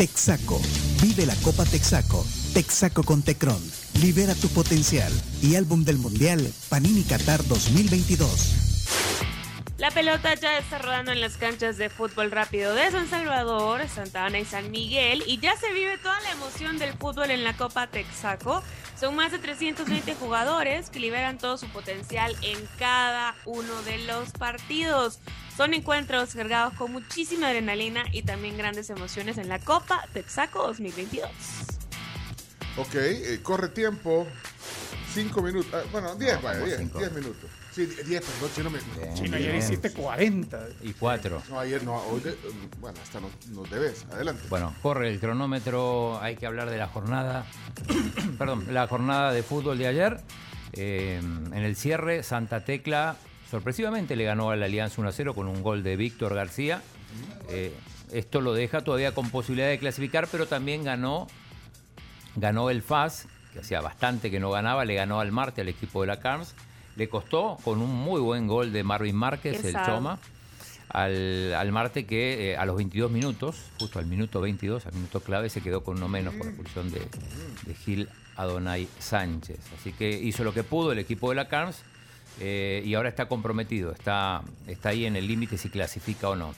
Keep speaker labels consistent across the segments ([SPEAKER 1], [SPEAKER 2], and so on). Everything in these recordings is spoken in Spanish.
[SPEAKER 1] Texaco, Vive la Copa Texaco, Texaco con Tecron, Libera tu potencial y Álbum del Mundial Panini Qatar 2022.
[SPEAKER 2] La pelota ya está rodando en las canchas de fútbol rápido de San Salvador, Santa Ana y San Miguel y ya se vive toda la emoción del fútbol en la Copa Texaco. Son más de 320 jugadores que liberan todo su potencial en cada uno de los partidos. Son encuentros cargados con muchísima adrenalina y también grandes emociones en la Copa Texaco 2022.
[SPEAKER 3] Ok, eh, corre tiempo. Cinco minutos. ah, bueno, diez, vaya,
[SPEAKER 4] como
[SPEAKER 3] diez, diez minutos. Sí, diez, perdón, chino me.
[SPEAKER 5] Chino, ayer hiciste 40.
[SPEAKER 4] Y cuatro.
[SPEAKER 3] No, ayer no, hoy. de- bueno, hasta nos, nos debes. Adelante.
[SPEAKER 4] Bueno, corre el cronómetro, hay que hablar de la jornada, perdón, la jornada de fútbol de ayer. Eh, en el cierre, Santa Tecla sorpresivamente le ganó a la Alianza 1-0 con un gol de Víctor García. Eh, esto lo deja todavía con posibilidad de clasificar, pero también ganó, ganó el FAS, que hacía bastante que no ganaba, le ganó al Marte, al equipo de la Carms. Le costó con un muy buen gol de Marvin Márquez, el. Choma al, al Marte que eh, a los 22 minutos, justo al minuto 22, al minuto clave, se quedó con uno menos por expulsión de, de Gil Adonai Sánchez. Así que hizo lo que pudo el equipo de la Carms eh, y ahora está comprometido, está, está ahí en el límite si clasifica o no.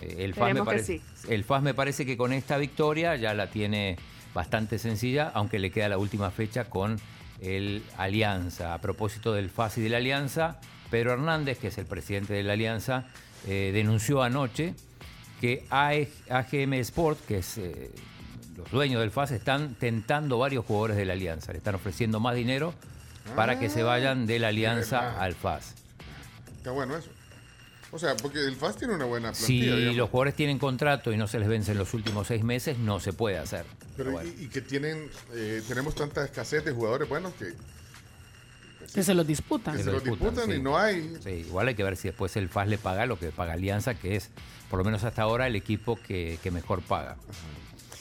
[SPEAKER 4] Eh, el, FAS me parece, el FAS me parece que con esta victoria ya la tiene bastante sencilla, aunque le queda la última fecha con el Alianza. A propósito del FAS y de la Alianza, Pedro Hernández, que es el presidente de la Alianza, eh, denunció anoche que AGM Sport, que es eh, los dueños del FAS, están tentando varios jugadores de la Alianza. Le están ofreciendo más dinero para que se vayan de la Alianza al FAS.
[SPEAKER 3] Está bueno eso. O sea, porque el FAS tiene una buena plantilla.
[SPEAKER 4] Si
[SPEAKER 3] digamos.
[SPEAKER 4] los jugadores tienen contrato y no se les vence en los últimos seis meses, no se puede hacer.
[SPEAKER 3] Pero,
[SPEAKER 4] bueno.
[SPEAKER 3] y, y que tienen, eh, tenemos tanta escasez de jugadores buenos que,
[SPEAKER 5] Que se los disputan.
[SPEAKER 3] que se
[SPEAKER 4] lo
[SPEAKER 3] los
[SPEAKER 4] disputan,
[SPEAKER 3] disputan
[SPEAKER 4] sí.
[SPEAKER 3] y no hay.
[SPEAKER 4] Sí, igual hay que ver si después el FAS le paga lo que paga Alianza, que es, por lo menos hasta ahora, el equipo que, que mejor paga.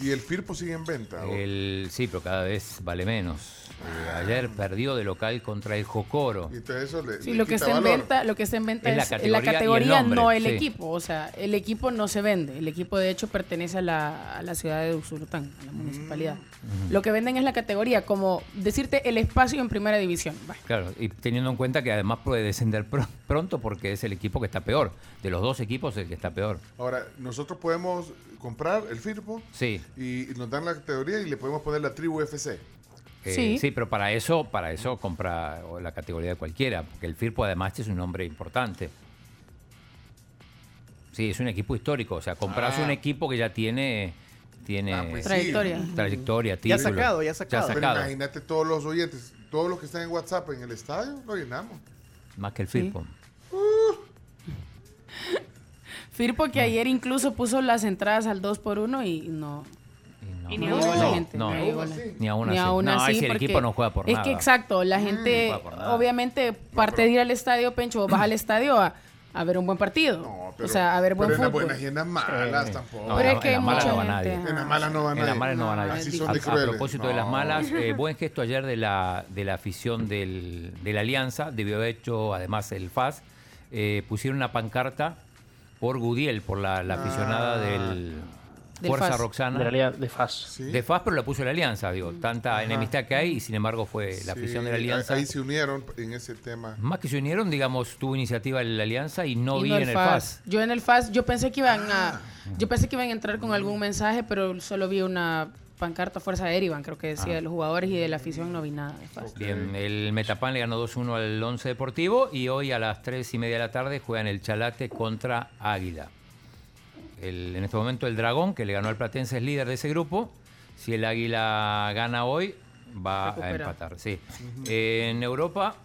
[SPEAKER 3] Y el Firpo sigue en venta.
[SPEAKER 4] El, sí, pero cada vez vale menos. Eh, ayer perdió de local contra el Jocoro.
[SPEAKER 3] Y entonces eso le,
[SPEAKER 5] Sí,
[SPEAKER 3] le
[SPEAKER 5] lo que en
[SPEAKER 3] valor.
[SPEAKER 5] venta, lo que está en venta
[SPEAKER 4] Es la
[SPEAKER 5] es la
[SPEAKER 4] categoría el nombre,
[SPEAKER 5] no el
[SPEAKER 4] sí.
[SPEAKER 5] equipo. O sea, el equipo no se vende. El equipo de hecho pertenece a la, a la ciudad de Usulután, a la municipalidad. Lo que venden es la categoría, como decirte el espacio en primera división.
[SPEAKER 4] Claro, y teniendo en cuenta que además puede descender pr- pronto porque es el equipo que está peor. De los dos equipos, el que está peor.
[SPEAKER 3] Ahora, nosotros podemos comprar el Firpo
[SPEAKER 4] Sí.
[SPEAKER 3] y, y nos dan la categoría y le podemos poner la tribu FC.
[SPEAKER 4] Eh,
[SPEAKER 5] Sí.
[SPEAKER 4] sí, pero para eso, para eso compra la categoría de cualquiera, porque el Firpo además es un nombre importante. Sí, es un equipo histórico, o sea, compras
[SPEAKER 3] Ah.
[SPEAKER 4] un equipo que ya tiene, tiene
[SPEAKER 3] Ah, pues sí.
[SPEAKER 5] Trayectoria.
[SPEAKER 4] trayectoria,
[SPEAKER 6] Ya
[SPEAKER 4] título.
[SPEAKER 6] sacado, ya sacado.
[SPEAKER 3] Pero
[SPEAKER 4] sacado.
[SPEAKER 3] imagínate todos los oyentes, todos los que están en WhatsApp en el estadio, lo llenamos.
[SPEAKER 4] Más que el
[SPEAKER 5] Sí.
[SPEAKER 4] Firpo.
[SPEAKER 5] Que ayer incluso puso las entradas al 2 por 1 y no,
[SPEAKER 4] Y no,
[SPEAKER 5] no gente.
[SPEAKER 3] Ni aún así.
[SPEAKER 4] ni aún así.
[SPEAKER 5] aún
[SPEAKER 4] no,
[SPEAKER 5] así,
[SPEAKER 4] si el
[SPEAKER 5] porque
[SPEAKER 4] equipo no juega por
[SPEAKER 5] es
[SPEAKER 4] nada.
[SPEAKER 5] que exacto, la gente, obviamente, parte de ir al estadio, Pencho, vos vas al estadio a, a ver un buen partido.
[SPEAKER 3] No, pero,
[SPEAKER 5] o sea, a ver buen
[SPEAKER 3] pero en las
[SPEAKER 5] fútbol.
[SPEAKER 3] buenas y en las malas tampoco.
[SPEAKER 4] No,
[SPEAKER 5] Pero
[SPEAKER 4] en
[SPEAKER 5] es que
[SPEAKER 4] la mala
[SPEAKER 5] mucha
[SPEAKER 4] no va nadie.
[SPEAKER 3] en las malas no van
[SPEAKER 4] En las malas no va nadie.
[SPEAKER 3] Así son
[SPEAKER 4] a,
[SPEAKER 3] de
[SPEAKER 4] a
[SPEAKER 3] crueles.
[SPEAKER 4] propósito de las malas, eh, buen gesto ayer de la, de la afición del, de la Alianza, debió haber hecho además el FAS, eh, pusieron una pancarta por Gudiel, por la, la aficionada del,
[SPEAKER 5] Del
[SPEAKER 4] Fuerza. Roxana.
[SPEAKER 7] De, realidad, de FAS.
[SPEAKER 3] Sí.
[SPEAKER 4] De FAS, pero la puso la Alianza, digo, tanta enemistad que hay y sin embargo fue la
[SPEAKER 3] Sí,
[SPEAKER 4] afición de la Alianza.
[SPEAKER 3] Ahí se unieron en ese tema.
[SPEAKER 4] Más que se unieron, digamos, tuvo iniciativa la Alianza y no
[SPEAKER 5] Y
[SPEAKER 4] vi
[SPEAKER 5] no
[SPEAKER 4] en el FAS.
[SPEAKER 5] Yo en el FAS, yo pensé que iban a, yo pensé que iban a entrar con algún mensaje, pero solo vi una pancarta Fuerza de Erivan, creo que decía
[SPEAKER 4] Ah.
[SPEAKER 5] de los jugadores y de la afición no vi nada.
[SPEAKER 4] Bien, el Metapan le ganó 2-1 al Once Deportivo y hoy a las 3 y media de la tarde juegan el Chalate contra Águila. El- en este momento el Dragón, que le ganó al Platense, es líder de ese grupo. Si el Águila gana hoy, va
[SPEAKER 5] Recupera.
[SPEAKER 4] a empatar. Sí. en Europa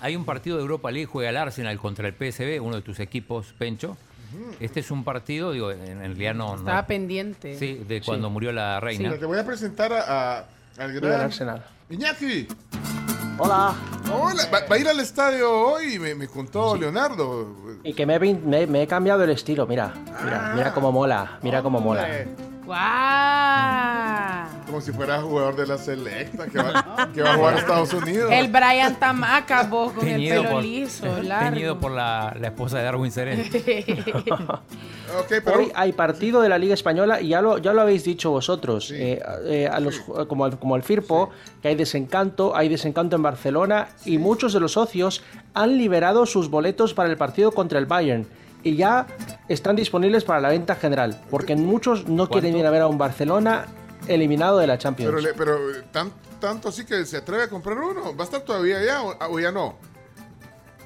[SPEAKER 4] hay un partido de Europa League, juega el Arsenal contra el PSB, uno de tus equipos, Pencho. Este es un partido, digo, en, en realidad no. no-
[SPEAKER 5] Estaba pendiente.
[SPEAKER 4] sí, de cuando murió la reina.
[SPEAKER 3] Te voy a presentar a, a- al
[SPEAKER 7] Del
[SPEAKER 3] gran
[SPEAKER 7] Arsenal.
[SPEAKER 3] Iñaki.
[SPEAKER 7] Hola.
[SPEAKER 3] Hola, va, va a ir al estadio hoy, me, me contó Leonardo.
[SPEAKER 7] Y que me me, me he cambiado el estilo, mira. Mira, mira cómo mola. Mira cómo mola.
[SPEAKER 5] ¡Guau!
[SPEAKER 3] Como si fuera jugador de la selecta que va, que va a jugar a Estados Unidos.
[SPEAKER 5] El Brian Tamaca, vos con el
[SPEAKER 4] Teñido
[SPEAKER 5] pelo
[SPEAKER 4] por,
[SPEAKER 5] liso, largo.
[SPEAKER 4] teñido por la, la esposa de Darwin Serén.
[SPEAKER 3] Ok, pero
[SPEAKER 7] Hoy hay partido de la Liga Española y ya lo, ya lo habéis dicho vosotros. eh, eh, a los, como, al, como al Firpo, que hay desencanto, hay desencanto en Barcelona y muchos de los socios han liberado sus boletos para el partido contra el Bayern. Y ya están disponibles para la venta general, porque muchos no quieren ir a ver a un Barcelona eliminado de la Champions.
[SPEAKER 3] pero, le- pero eh, tan- tanto así que se atreve a comprar uno. ¿Va a estar todavía allá o, o ya no?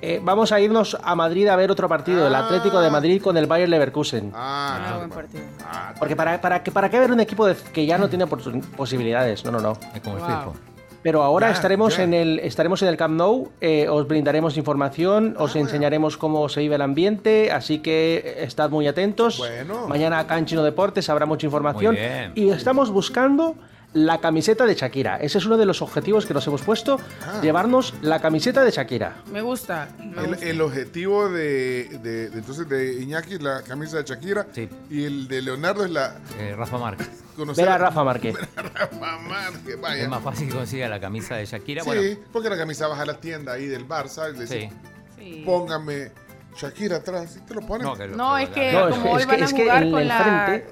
[SPEAKER 7] Eh, vamos a irnos a Madrid a ver otro partido, el
[SPEAKER 3] Ah.
[SPEAKER 7] Atlético de Madrid con el Bayern Leverkusen.
[SPEAKER 3] Ah,
[SPEAKER 5] Ah,
[SPEAKER 3] no,
[SPEAKER 5] buen partido.
[SPEAKER 3] Ah,
[SPEAKER 7] Porque para, para, que, para qué ver un equipo de- que ya no tiene posibilidades, no, no, no.
[SPEAKER 4] Es como el
[SPEAKER 5] Wow.
[SPEAKER 4] Firpo.
[SPEAKER 7] Pero ahora
[SPEAKER 3] Ya,
[SPEAKER 7] estaremos
[SPEAKER 3] ya.
[SPEAKER 7] en el estaremos en el Camp Nou, eh, os brindaremos información, os enseñaremos cómo se vive el ambiente, así que eh, estad muy atentos.
[SPEAKER 3] Bueno.
[SPEAKER 7] Mañana acá en Chino Deportes habrá mucha información y estamos buscando la camiseta de Shakira. Ese es uno de los objetivos que nos hemos puesto,
[SPEAKER 3] Ah.
[SPEAKER 7] llevarnos la camiseta de Shakira.
[SPEAKER 5] Me gusta. me
[SPEAKER 3] El,
[SPEAKER 5] gusta.
[SPEAKER 3] el objetivo de, de- de- entonces de Iñaki es la camisa de Shakira
[SPEAKER 4] Sí.
[SPEAKER 3] y el de Leonardo es la
[SPEAKER 4] Eh, Rafa Márquez.
[SPEAKER 3] conocer
[SPEAKER 7] Ver a Rafa Márquez.
[SPEAKER 3] Rafa Márquez, vaya.
[SPEAKER 4] Es más fácil que consiga la camisa de Shakira.
[SPEAKER 3] Sí,
[SPEAKER 4] Bueno,
[SPEAKER 3] porque la camisa vas a la tienda ahí del Barça y le
[SPEAKER 4] sí.
[SPEAKER 3] póngame Shakira atrás y te lo ponen.
[SPEAKER 4] No, que lo-
[SPEAKER 5] No, es que
[SPEAKER 7] No, es
[SPEAKER 5] como
[SPEAKER 7] que-
[SPEAKER 5] hoy
[SPEAKER 7] es que-
[SPEAKER 5] van a
[SPEAKER 7] es que
[SPEAKER 5] jugar
[SPEAKER 7] en
[SPEAKER 5] con
[SPEAKER 7] el
[SPEAKER 5] la...
[SPEAKER 7] frente-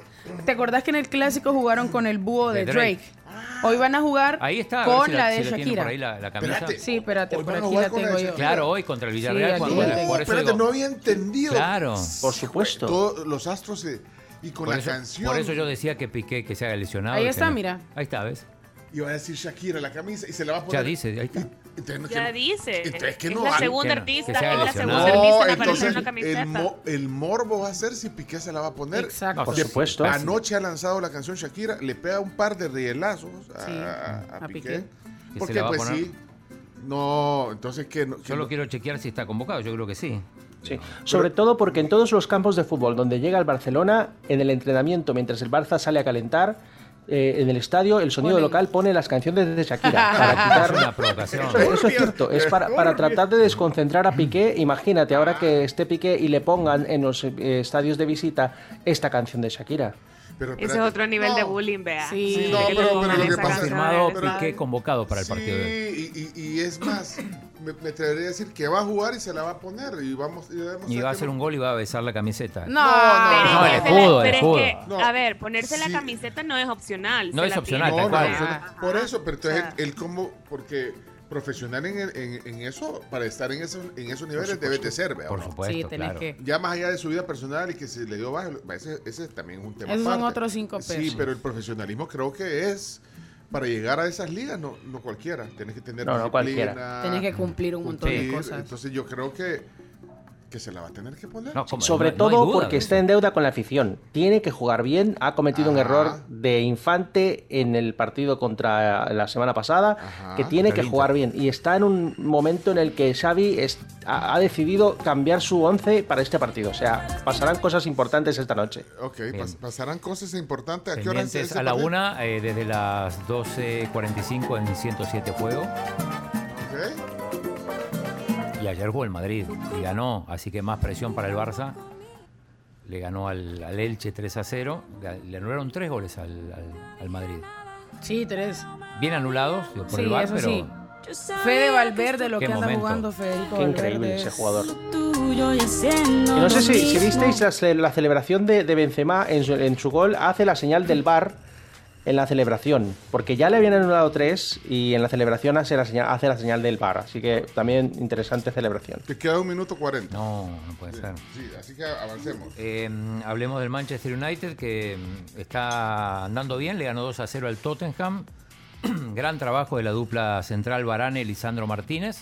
[SPEAKER 5] ¿Te acordás que en el clásico jugaron con el búho de,
[SPEAKER 4] De
[SPEAKER 5] Drake?
[SPEAKER 4] Drake.
[SPEAKER 5] Hoy van a jugar
[SPEAKER 4] Ahí está, a ver
[SPEAKER 5] con
[SPEAKER 4] si
[SPEAKER 5] la, de
[SPEAKER 4] si
[SPEAKER 5] Shakira.
[SPEAKER 4] por ahí la, la camisa.
[SPEAKER 3] Espérate.
[SPEAKER 5] Sí, espérate,
[SPEAKER 3] Hoy
[SPEAKER 5] por aquí la
[SPEAKER 3] la
[SPEAKER 5] tengo yo.
[SPEAKER 4] Claro, hoy contra el Villarreal. cuando-
[SPEAKER 5] la
[SPEAKER 3] No,
[SPEAKER 4] por eso
[SPEAKER 3] espérate,
[SPEAKER 4] digo-
[SPEAKER 3] no había entendido.
[SPEAKER 4] Claro.
[SPEAKER 7] Por supuesto.
[SPEAKER 3] Todos los astros se- y con
[SPEAKER 4] Por
[SPEAKER 3] la
[SPEAKER 4] eso,
[SPEAKER 3] canción.
[SPEAKER 4] por eso yo decía que Piqué que se haga lesionado.
[SPEAKER 5] Ahí
[SPEAKER 4] y
[SPEAKER 5] está,
[SPEAKER 4] no-
[SPEAKER 5] mira.
[SPEAKER 4] Ahí está, ¿ves?
[SPEAKER 3] Iba a decir Shakira la camisa y se la va a poner.
[SPEAKER 4] Ya dice, ahí está.
[SPEAKER 3] Entonces,
[SPEAKER 2] Ya
[SPEAKER 3] que-
[SPEAKER 2] dice.
[SPEAKER 3] Entonces, que
[SPEAKER 2] es
[SPEAKER 3] no
[SPEAKER 2] la
[SPEAKER 3] hay-
[SPEAKER 2] segunda
[SPEAKER 4] que no,
[SPEAKER 2] artista,
[SPEAKER 4] que
[SPEAKER 2] es la
[SPEAKER 4] lesionado.
[SPEAKER 2] segunda artista en aparecer
[SPEAKER 3] entonces
[SPEAKER 2] en una camiseta.
[SPEAKER 3] el, mo- el morbo va a ser si Piqué se la va a poner.
[SPEAKER 5] Exacto.
[SPEAKER 7] Por supuesto.
[SPEAKER 3] Anoche ha lanzado la canción Shakira, le pega un par de rielazos a,
[SPEAKER 5] Sí,
[SPEAKER 3] a- a
[SPEAKER 5] a
[SPEAKER 3] Piqué.
[SPEAKER 5] Piqué.
[SPEAKER 4] ¿Que
[SPEAKER 3] Porque pues sí. No, entonces que no.
[SPEAKER 4] Solo
[SPEAKER 3] no-
[SPEAKER 4] quiero chequear si está convocado. Yo creo que sí.
[SPEAKER 7] Sí. Sobre todo porque en todos los campos de fútbol donde llega el Barcelona, en el entrenamiento, mientras el Barça sale a calentar, eh, en el estadio, el sonido
[SPEAKER 5] Ponen.
[SPEAKER 7] local pone las canciones de Shakira. para
[SPEAKER 4] Es
[SPEAKER 7] quitar-
[SPEAKER 4] una provocación.
[SPEAKER 7] Eso, eso es cierto, es para, para tratar de desconcentrar a Piqué. Imagínate ahora que esté Piqué y le pongan en los eh, estadios de visita esta canción de Shakira.
[SPEAKER 3] pero
[SPEAKER 2] Ese es otro nivel
[SPEAKER 3] No,
[SPEAKER 2] de bullying, vea.
[SPEAKER 5] Sí.
[SPEAKER 3] Sí,
[SPEAKER 2] Que
[SPEAKER 3] no, pero- pero lo que pasa-
[SPEAKER 2] el estadio.
[SPEAKER 4] Piqué convocado para el
[SPEAKER 3] Sí,
[SPEAKER 4] partido de hoy.
[SPEAKER 3] y, y- y es más, me, me atrevería a decir que va a jugar y se la va a poner y vamos y debemos
[SPEAKER 4] Y va a
[SPEAKER 3] que
[SPEAKER 4] hacer
[SPEAKER 3] no-
[SPEAKER 4] un gol y va a besar la camiseta.
[SPEAKER 5] No,
[SPEAKER 3] No,
[SPEAKER 4] No,
[SPEAKER 2] es
[SPEAKER 4] el
[SPEAKER 2] que la-
[SPEAKER 4] escudo, el
[SPEAKER 2] pero es
[SPEAKER 4] escudo.
[SPEAKER 2] que,
[SPEAKER 3] No.
[SPEAKER 2] a ver, ponerse la
[SPEAKER 3] Sí.
[SPEAKER 2] camiseta no es opcional.
[SPEAKER 4] No es opcional.
[SPEAKER 3] No, eso- por eso, pero entonces él como, porque profesional en, el- en, en eso, para estar en, esos en esos niveles debe de ser, ¿vea,
[SPEAKER 4] Por supuesto,
[SPEAKER 5] Sí, tenés
[SPEAKER 4] claro.
[SPEAKER 5] que.
[SPEAKER 3] Ya más allá de su vida personal y que se le dio bajo, ese, ese también es un tema
[SPEAKER 5] son
[SPEAKER 3] aparte.
[SPEAKER 5] otros cinco
[SPEAKER 3] Sí,
[SPEAKER 5] pesos.
[SPEAKER 3] pero el profesionalismo creo que es para llegar a esas ligas, no, no cualquiera. Tienes que tener
[SPEAKER 7] No, no cualquiera.
[SPEAKER 5] Tenés que cumplir un montón de cosas.
[SPEAKER 3] Entonces yo creo que, que se la va a tener que poner.
[SPEAKER 7] Sobre
[SPEAKER 4] No- no hay
[SPEAKER 7] todo
[SPEAKER 4] duda
[SPEAKER 7] porque está en deuda con la afición. Tiene que jugar bien. Ha cometido un error de infante en el partido contra la semana pasada,
[SPEAKER 3] Ajá.
[SPEAKER 7] que tiene que jugar bien. Y está en un momento en el que Xavi es- ha, ha decidido cambiar su once para este partido. O sea, pasarán cosas importantes esta noche.
[SPEAKER 3] Ok, pas- pasarán cosas importantes. ¿A qué hora es
[SPEAKER 4] a la
[SPEAKER 3] partido?
[SPEAKER 4] una, eh, desde las 12.45 en 107 Juego.
[SPEAKER 3] Ok.
[SPEAKER 4] Y ayer jugó el Madrid y ganó, así que más presión para el Barça. Le ganó al, al Elche 3 a 0. Le, anularon tres goles al, al- al Madrid.
[SPEAKER 5] Sí, tres.
[SPEAKER 4] Bien anulados digo, por
[SPEAKER 5] Sí,
[SPEAKER 4] el VAR,
[SPEAKER 5] eso
[SPEAKER 4] pero
[SPEAKER 5] sí. Fede Valverde, lo
[SPEAKER 4] Qué
[SPEAKER 5] que anda
[SPEAKER 4] momento.
[SPEAKER 5] jugando Federico
[SPEAKER 7] Qué
[SPEAKER 5] Valverde.
[SPEAKER 7] increíble ese
[SPEAKER 5] es-
[SPEAKER 7] jugador. Y no sé si, si visteis la, ce- la celebración de, de Benzema en su, en su gol, hace la señal del bar en la celebración, porque ya le habían anulado tres y en la celebración hace la señal, hace la señal del bar, así que también interesante celebración.
[SPEAKER 3] Te queda un minuto cuarenta.
[SPEAKER 4] no, no puede ser.
[SPEAKER 3] Sí, así que avancemos.
[SPEAKER 4] Eh, hablemos del Manchester United que mm, está andando bien, le ganó 2 a 0 al Tottenham. Gran trabajo de la dupla central Varane y Lisandro Martínez.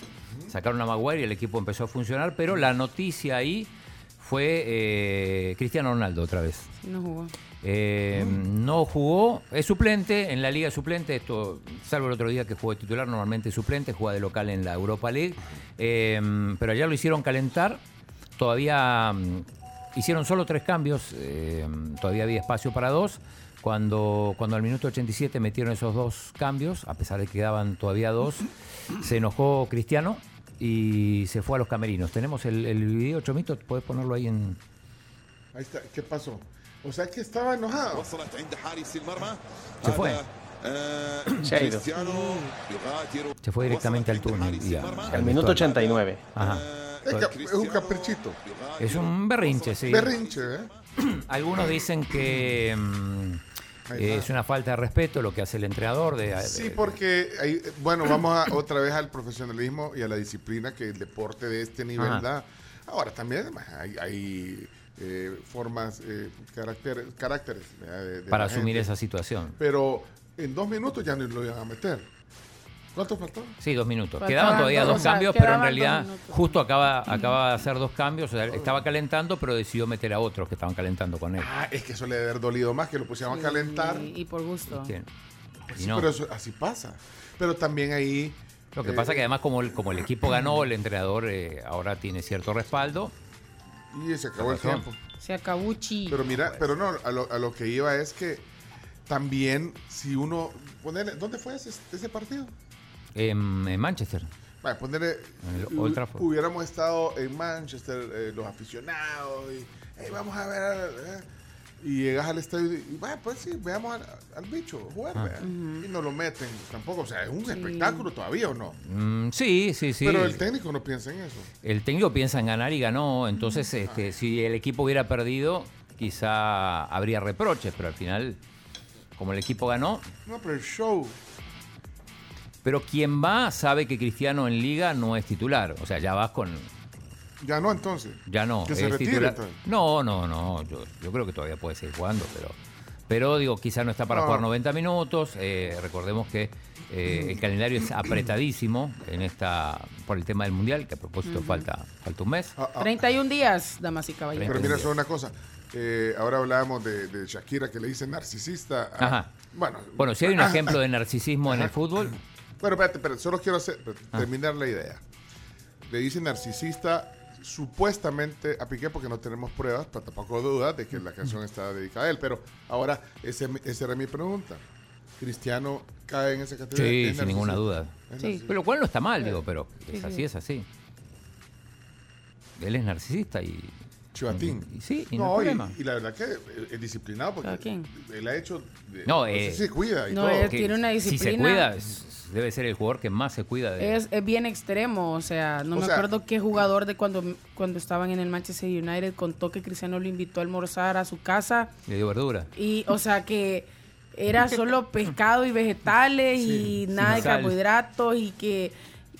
[SPEAKER 4] Sacaron a Maguire y el equipo empezó a funcionar, pero la noticia ahí fue eh, Cristiano Ronaldo otra vez.
[SPEAKER 5] Sí, no jugó.
[SPEAKER 4] Eh, No jugó, es suplente en la liga suplente, esto, salvo el otro día que jugó de titular, normalmente es suplente, juega de local en la Europa League, Eh, pero ayer lo hicieron calentar, todavía mm, hicieron solo tres cambios, eh, todavía había espacio para dos. Cuando, cuando al minuto 87 metieron esos dos cambios, a pesar de que quedaban todavía dos, se enojó Cristiano y se fue a los camerinos. Tenemos el, el video, Chomito, puedes ponerlo ahí en...
[SPEAKER 3] Ahí está. ¿Qué pasó? O sea que estaba enojado.
[SPEAKER 4] Se fue.
[SPEAKER 7] Se ha ido.
[SPEAKER 4] Se fue directamente al túnel. y a-
[SPEAKER 7] Al minuto 89.
[SPEAKER 4] Ajá.
[SPEAKER 3] Es, un caprichito.
[SPEAKER 4] Es un berrinche, sí.
[SPEAKER 3] Berrinche, ¿eh?
[SPEAKER 4] Algunos dicen que mm, eh, es una falta de respeto lo que hace el entrenador. De,
[SPEAKER 3] Sí, porque, bueno, vamos a, otra vez al profesionalismo y a la disciplina que el deporte de este nivel
[SPEAKER 4] Ajá.
[SPEAKER 3] da. Ahora, también hay, hay, eh, formas, eh, caracteres, caracteres ¿verdad? de- de
[SPEAKER 4] para asumir
[SPEAKER 3] gente.
[SPEAKER 4] esa situación.
[SPEAKER 3] Pero en dos minutos ya no lo iban a meter. ¿Cuánto faltó?
[SPEAKER 4] Sí, dos minutos.
[SPEAKER 5] Faltaban
[SPEAKER 4] Quedaban todavía
[SPEAKER 5] dos,
[SPEAKER 4] dos
[SPEAKER 5] o sea,
[SPEAKER 4] cambios, pero en realidad justo acaba, acaba de hacer dos cambios. o sea, estaba calentando, pero decidió meter a otros que estaban calentando con él.
[SPEAKER 3] Ah, es que eso le debe haber dolido más, que lo pusieron a calentar.
[SPEAKER 5] Y, y por gusto.
[SPEAKER 3] Pues
[SPEAKER 4] Y
[SPEAKER 3] sí,
[SPEAKER 4] no.
[SPEAKER 3] pero eso, así pasa. Pero también ahí...
[SPEAKER 4] Lo que
[SPEAKER 3] eh,
[SPEAKER 4] pasa que además como el, como el equipo ganó, el entrenador eh, ahora tiene cierto respaldo.
[SPEAKER 3] Y se acabó el tiempo.
[SPEAKER 5] Se acabó chi.
[SPEAKER 3] Pero mira, pero no, a lo, a lo que iba es que también si uno... Ponerle, ¿Dónde fue ese, ese partido?
[SPEAKER 4] En, en Manchester.
[SPEAKER 3] Vale, ponerle,
[SPEAKER 4] En el Old Trafford.
[SPEAKER 3] hubiéramos estado en Manchester, eh, los aficionados, y "Hey, vamos a ver, eh", y llegas al estadio y, bueno, pues sí, veamos al, al bicho jugar,
[SPEAKER 4] Ah.
[SPEAKER 3] y no lo meten tampoco, o sea, es un espectáculo todavía o no.
[SPEAKER 4] Mm, sí, sí, sí.
[SPEAKER 3] Pero el técnico no piensa en eso.
[SPEAKER 4] El técnico piensa en ganar y ganó, entonces este, si el equipo hubiera perdido, quizá habría reproches, pero al final, como el equipo ganó,
[SPEAKER 3] No, pero el show,
[SPEAKER 4] pero quien va sabe que Cristiano en liga no es titular, o sea, ya vas con,
[SPEAKER 3] ya no entonces.
[SPEAKER 4] ya no,
[SPEAKER 3] Que se retire,
[SPEAKER 4] titular.
[SPEAKER 3] entonces.
[SPEAKER 4] No, no, no, yo, yo creo que todavía puede seguir jugando, pero, pero digo, quizá no está para
[SPEAKER 3] No.
[SPEAKER 4] jugar 90 minutos, eh, recordemos que eh, el calendario es apretadísimo en esta por el tema del mundial, que a propósito falta, falta un mes.
[SPEAKER 3] Ah, ah,
[SPEAKER 5] 31 días, damas y caballeros.
[SPEAKER 3] pero mira, solo una cosa. eh, ahora hablábamos de, de Shakira que le dice narcisista. a-
[SPEAKER 4] Ajá.
[SPEAKER 3] Bueno,
[SPEAKER 4] Bueno, si hay un
[SPEAKER 3] ah,
[SPEAKER 4] ejemplo de narcisismo en el fútbol,
[SPEAKER 3] Bueno, espérate, espérate, solo quiero hacer,
[SPEAKER 4] Ah.
[SPEAKER 3] terminar la idea. Le dice narcisista supuestamente a Piqué porque no tenemos pruebas, pero tampoco dudas de que la canción está dedicada a él. Pero ahora, ese, esa era mi pregunta. ¿Cristiano cae en esa categoría?
[SPEAKER 4] Sí,
[SPEAKER 3] ¿Es
[SPEAKER 4] sin ninguna duda.
[SPEAKER 3] ¿Es
[SPEAKER 5] Sí.
[SPEAKER 4] Pero lo cual no está mal, digo, pero es
[SPEAKER 5] sí.
[SPEAKER 4] así, es así. Él es narcisista y.
[SPEAKER 3] Chivatín.
[SPEAKER 4] y sí, y no,
[SPEAKER 3] No,
[SPEAKER 4] hay
[SPEAKER 3] y,
[SPEAKER 4] problema.
[SPEAKER 3] y la verdad que es- disciplinado porque él ha hecho...
[SPEAKER 4] No,
[SPEAKER 3] o sea,
[SPEAKER 4] eh,
[SPEAKER 3] sí se cuida y
[SPEAKER 5] no,
[SPEAKER 3] todo.
[SPEAKER 4] Que
[SPEAKER 5] tiene una
[SPEAKER 4] Si se
[SPEAKER 5] disciplina.
[SPEAKER 4] cuida, es- debe ser el jugador que más se cuida de.
[SPEAKER 5] Es, es bien extremo, o sea, no
[SPEAKER 3] O
[SPEAKER 5] me
[SPEAKER 3] sea-
[SPEAKER 5] acuerdo qué jugador de cuando, cuando estaban en el Manchester United contó que Cristiano lo invitó a almorzar a su casa
[SPEAKER 4] Le dio verdura.
[SPEAKER 5] y, o sea, que era solo pescado y vegetales y nada de carbohidratos y que,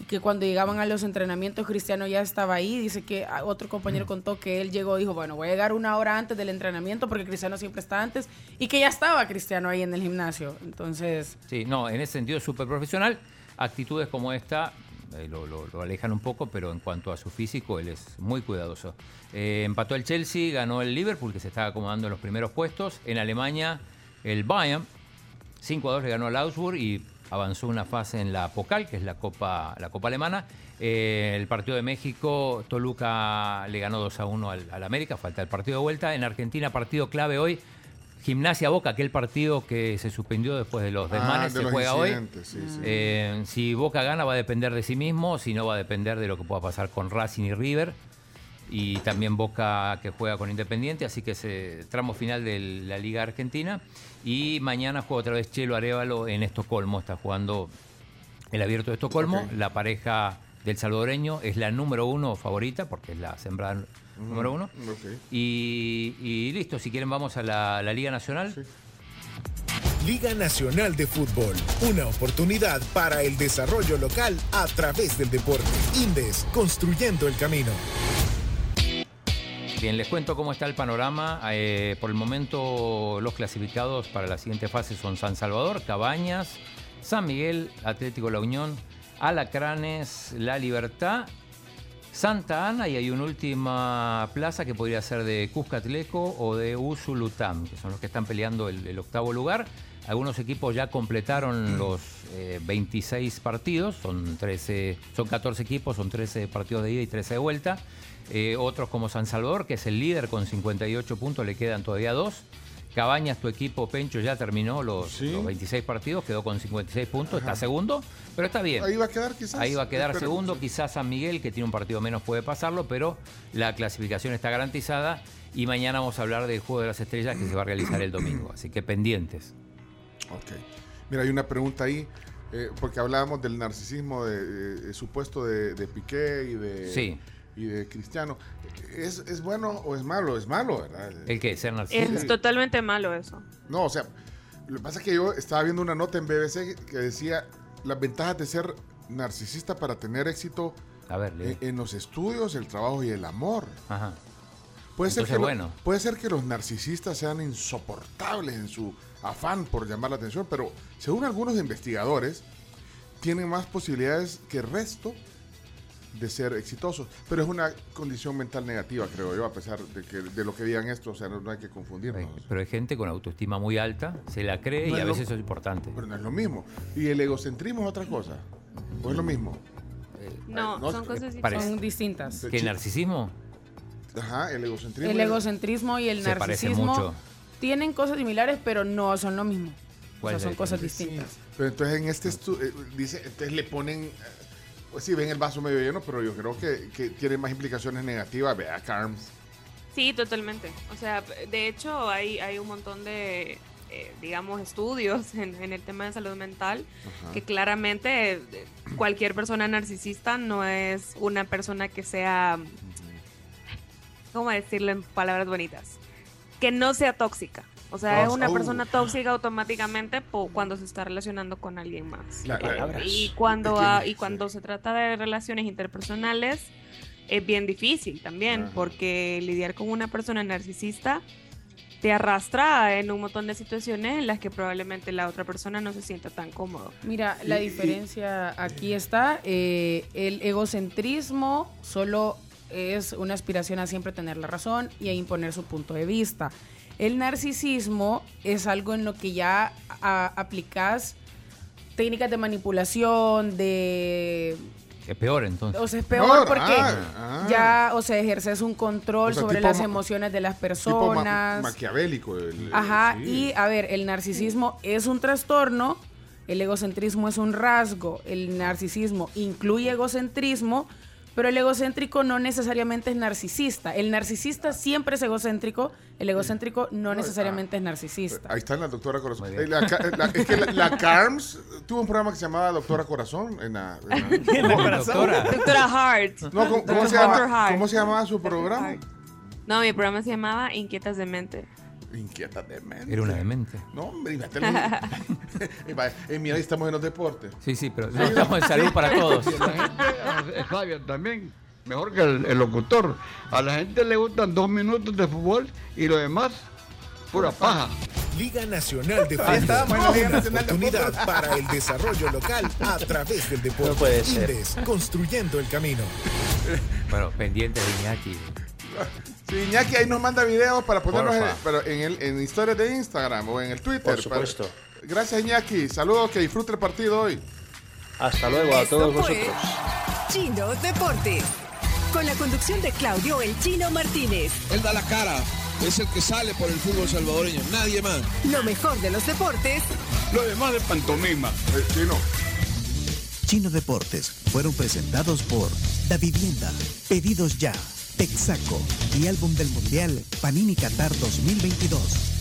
[SPEAKER 5] que cuando llegaban a los entrenamientos Cristiano ya estaba ahí. Dice que otro compañero contó que él llegó y dijo, bueno, voy a llegar una hora antes del entrenamiento porque Cristiano siempre está antes y que ya estaba Cristiano ahí en el gimnasio. Entonces,
[SPEAKER 4] Sí, no, en ese sentido es súper profesional. Actitudes como esta eh, lo, lo- lo alejan un poco, pero en cuanto a su físico, él es muy cuidadoso. Eh, empató el Chelsea, ganó el Liverpool, que se estaba acomodando en los primeros puestos. En Alemania, el Bayern, 5 a 2 le ganó al Augsburg y avanzó una fase en la Pokal, que es la Copa, la Copa Alemana. Eh, el partido de México, Toluca le ganó 2 a 1 al, al América, falta el partido de vuelta. En Argentina, partido clave hoy. Gimnasia Boca, aquel partido que se suspendió después de los
[SPEAKER 3] Ah,
[SPEAKER 4] desmanes,
[SPEAKER 3] de
[SPEAKER 4] se
[SPEAKER 3] los
[SPEAKER 4] juega hoy.
[SPEAKER 3] incidentes, sí, sí.
[SPEAKER 4] Eh, si Boca gana va a depender de sí mismo, si no va a depender de lo que pueda pasar con Racing y River. Y también Boca que juega con Independiente, así que es eh, tramo final de la Liga Argentina. Y mañana juega otra vez Chelo Arevalo en Estocolmo, está jugando el abierto de Estocolmo. La pareja del salvadoreño es la número uno favorita, porque es la sembrada número uno. Y, y listo, si quieren vamos a la, la Liga Nacional.
[SPEAKER 3] Sí.
[SPEAKER 6] Liga Nacional de Fútbol, una oportunidad para el desarrollo local a través del deporte. Indes, construyendo el camino.
[SPEAKER 4] Bien, les cuento cómo está el panorama. Eh, por el momento, los clasificados para la siguiente fase son San Salvador, Cabañas, San Miguel, Atlético La Unión, Alacranes, La Libertad, Santa Ana y hay una última plaza que podría ser de Cuscatleco o de Usulután, que son los que están peleando el, el octavo lugar. Algunos equipos ya completaron los eh, 26 partidos, son 13, son 14 equipos, son 13 partidos de ida y 13 de vuelta. Eh, otros como San Salvador, que es el líder con 58 puntos, le quedan todavía dos. Cabañas, tu equipo Pencho ya terminó los, los 26 partidos, quedó con 56 puntos, está segundo, pero está bien.
[SPEAKER 3] Ahí va a quedar quizás.
[SPEAKER 4] Ahí va a quedar segundo,
[SPEAKER 3] sí.
[SPEAKER 4] quizás San Miguel, que tiene un partido menos, puede pasarlo, pero la clasificación está garantizada. Y mañana vamos a hablar del Juego de las Estrellas que se va a realizar el domingo. Así que pendientes.
[SPEAKER 3] Ok. Mira, hay una pregunta ahí, eh, porque hablábamos del narcisismo de, de- supuesto de, de Piqué y de,
[SPEAKER 4] Sí.
[SPEAKER 3] y de Cristiano. ¿Es, ¿Es bueno o es malo? Es malo, ¿verdad?
[SPEAKER 4] ¿El qué? ¿Ser narcisista?
[SPEAKER 2] Es totalmente malo eso.
[SPEAKER 3] No, o sea, lo que pasa es que yo estaba viendo una nota en BBC que decía las ventajas de ser narcisista para tener éxito
[SPEAKER 4] A ver, lee.
[SPEAKER 3] en, en los estudios, el trabajo y el amor.
[SPEAKER 4] Ajá.
[SPEAKER 3] Puede ser, que lo-
[SPEAKER 4] bueno.
[SPEAKER 3] puede ser que los narcisistas sean insoportables en su afán por llamar la atención, pero según algunos investigadores, tienen más posibilidades que el resto de ser exitosos. Pero es una condición mental negativa, creo yo, a pesar de, que, de lo que digan esto, o sea, no, no hay que confundirnos.
[SPEAKER 4] Pero hay gente con autoestima muy alta, se la cree
[SPEAKER 3] No
[SPEAKER 4] y a
[SPEAKER 3] lo-
[SPEAKER 4] veces eso es importante.
[SPEAKER 3] Pero no es lo mismo. ¿Y el egocentrismo es otra cosa? ¿O es lo mismo?
[SPEAKER 2] No,
[SPEAKER 3] no,
[SPEAKER 2] son
[SPEAKER 3] eh,
[SPEAKER 2] cosas
[SPEAKER 5] Son distintas.
[SPEAKER 4] ¿Que el narcisismo?
[SPEAKER 3] Ajá, el egocentrismo.
[SPEAKER 5] El egocentrismo y el
[SPEAKER 4] Se
[SPEAKER 5] narcisismo
[SPEAKER 4] mucho.
[SPEAKER 5] Tienen cosas similares, pero no son lo mismo. O
[SPEAKER 4] ¿Cuál
[SPEAKER 5] sea, son cosas distintas.
[SPEAKER 3] Pero entonces en este estudio, dice, entonces le ponen, eh, pues sí, ven el vaso medio lleno, pero yo creo que, que tiene más implicaciones negativas. Vea, Carms.
[SPEAKER 2] Sí, totalmente. O sea, de hecho hay, hay un montón de, eh, digamos, estudios en, en el tema de salud mental
[SPEAKER 3] Ajá.
[SPEAKER 2] que claramente eh, cualquier persona narcisista no es una persona que sea, ¿cómo decirlo en palabras bonitas? Que no sea tóxica. O sea, es una
[SPEAKER 3] oh.
[SPEAKER 2] persona tóxica automáticamente po- cuando se está relacionando con alguien más. Y cuando, ah, y cuando se trata de relaciones interpersonales, es bien difícil también,
[SPEAKER 3] Ajá.
[SPEAKER 2] porque lidiar con una persona narcisista te arrastra en un montón de situaciones en las que probablemente la otra persona no se sienta tan cómodo.
[SPEAKER 5] Mira, la diferencia aquí está. eh, el egocentrismo solo es una aspiración a siempre tener la razón y a imponer su punto de vista. El narcisismo es algo en lo que ya a- aplicas técnicas de manipulación, de...
[SPEAKER 4] Es peor entonces.
[SPEAKER 5] O sea, es peor
[SPEAKER 3] Peor,
[SPEAKER 5] porque
[SPEAKER 3] ah, ah.
[SPEAKER 5] ya, o sea, ejerces un control
[SPEAKER 3] O sea,
[SPEAKER 5] sobre
[SPEAKER 3] tipo
[SPEAKER 5] las emociones de las
[SPEAKER 3] Tipo ma-
[SPEAKER 5] personas.
[SPEAKER 3] maquiavélico. el-
[SPEAKER 5] Ajá,
[SPEAKER 3] sí.
[SPEAKER 5] y a ver, el narcisismo es un trastorno, el egocentrismo es un rasgo, el narcisismo incluye egocentrismo, pero el egocéntrico no necesariamente es narcisista. El narcisista siempre es egocéntrico, el egocéntrico no necesariamente es narcisista.
[SPEAKER 3] Ahí está la doctora Corazón. Eh, La, ca- la- es que la, la Carms tuvo un programa que se llamaba Doctora Corazón. En la, en la-
[SPEAKER 4] Doctora.
[SPEAKER 2] Doctora Hart.
[SPEAKER 3] no, ¿cómo, cómo se
[SPEAKER 2] Doctor
[SPEAKER 3] llama,
[SPEAKER 2] Hart.
[SPEAKER 3] ¿Cómo se llamaba su programa?
[SPEAKER 2] No, mi programa se llamaba Inquietas de Mente.
[SPEAKER 3] Inquieta de mente.
[SPEAKER 4] Era una demente.
[SPEAKER 3] No, hombre, imagínate. Eh, vaya, eh, mira, ahí estamos en los deportes.
[SPEAKER 4] Sí, sí, pero no estamos en salud para todos.
[SPEAKER 8] Y la es sabia también, mejor que el, el locutor. A la gente le gustan dos minutos de fútbol y lo demás, pura paja.
[SPEAKER 6] Liga Nacional de
[SPEAKER 9] Ahí está,
[SPEAKER 6] Fútbol.
[SPEAKER 9] bueno, Liga
[SPEAKER 6] Una
[SPEAKER 9] Nacional de
[SPEAKER 6] oportunidad
[SPEAKER 9] Fútbol.
[SPEAKER 6] para el desarrollo local a través del deporte.
[SPEAKER 9] No puede ser.
[SPEAKER 6] Indes, construyendo el camino.
[SPEAKER 4] Bueno, pendientes de Iñaki.
[SPEAKER 3] Sí, Iñaki ahí nos manda videos para ponernos en, pero en, el, en historias de Instagram o en el Twitter.
[SPEAKER 9] Por supuesto.
[SPEAKER 3] para- Gracias, Iñaki. Saludos, que disfrute el partido hoy.
[SPEAKER 9] Hasta luego a
[SPEAKER 10] Esto
[SPEAKER 9] todos vosotros.
[SPEAKER 10] Chino Deportes. Con la conducción de Claudio El Chino Martínez.
[SPEAKER 11] Él da la cara, es el que sale por el fútbol salvadoreño, nadie más.
[SPEAKER 10] Lo mejor de los deportes
[SPEAKER 8] Lo demás de pantomima.
[SPEAKER 3] Chino.
[SPEAKER 1] Chino Deportes fueron presentados por Da Vivienda, Pedidos Ya, Texaco y Álbum del Mundial Panini Qatar 2022.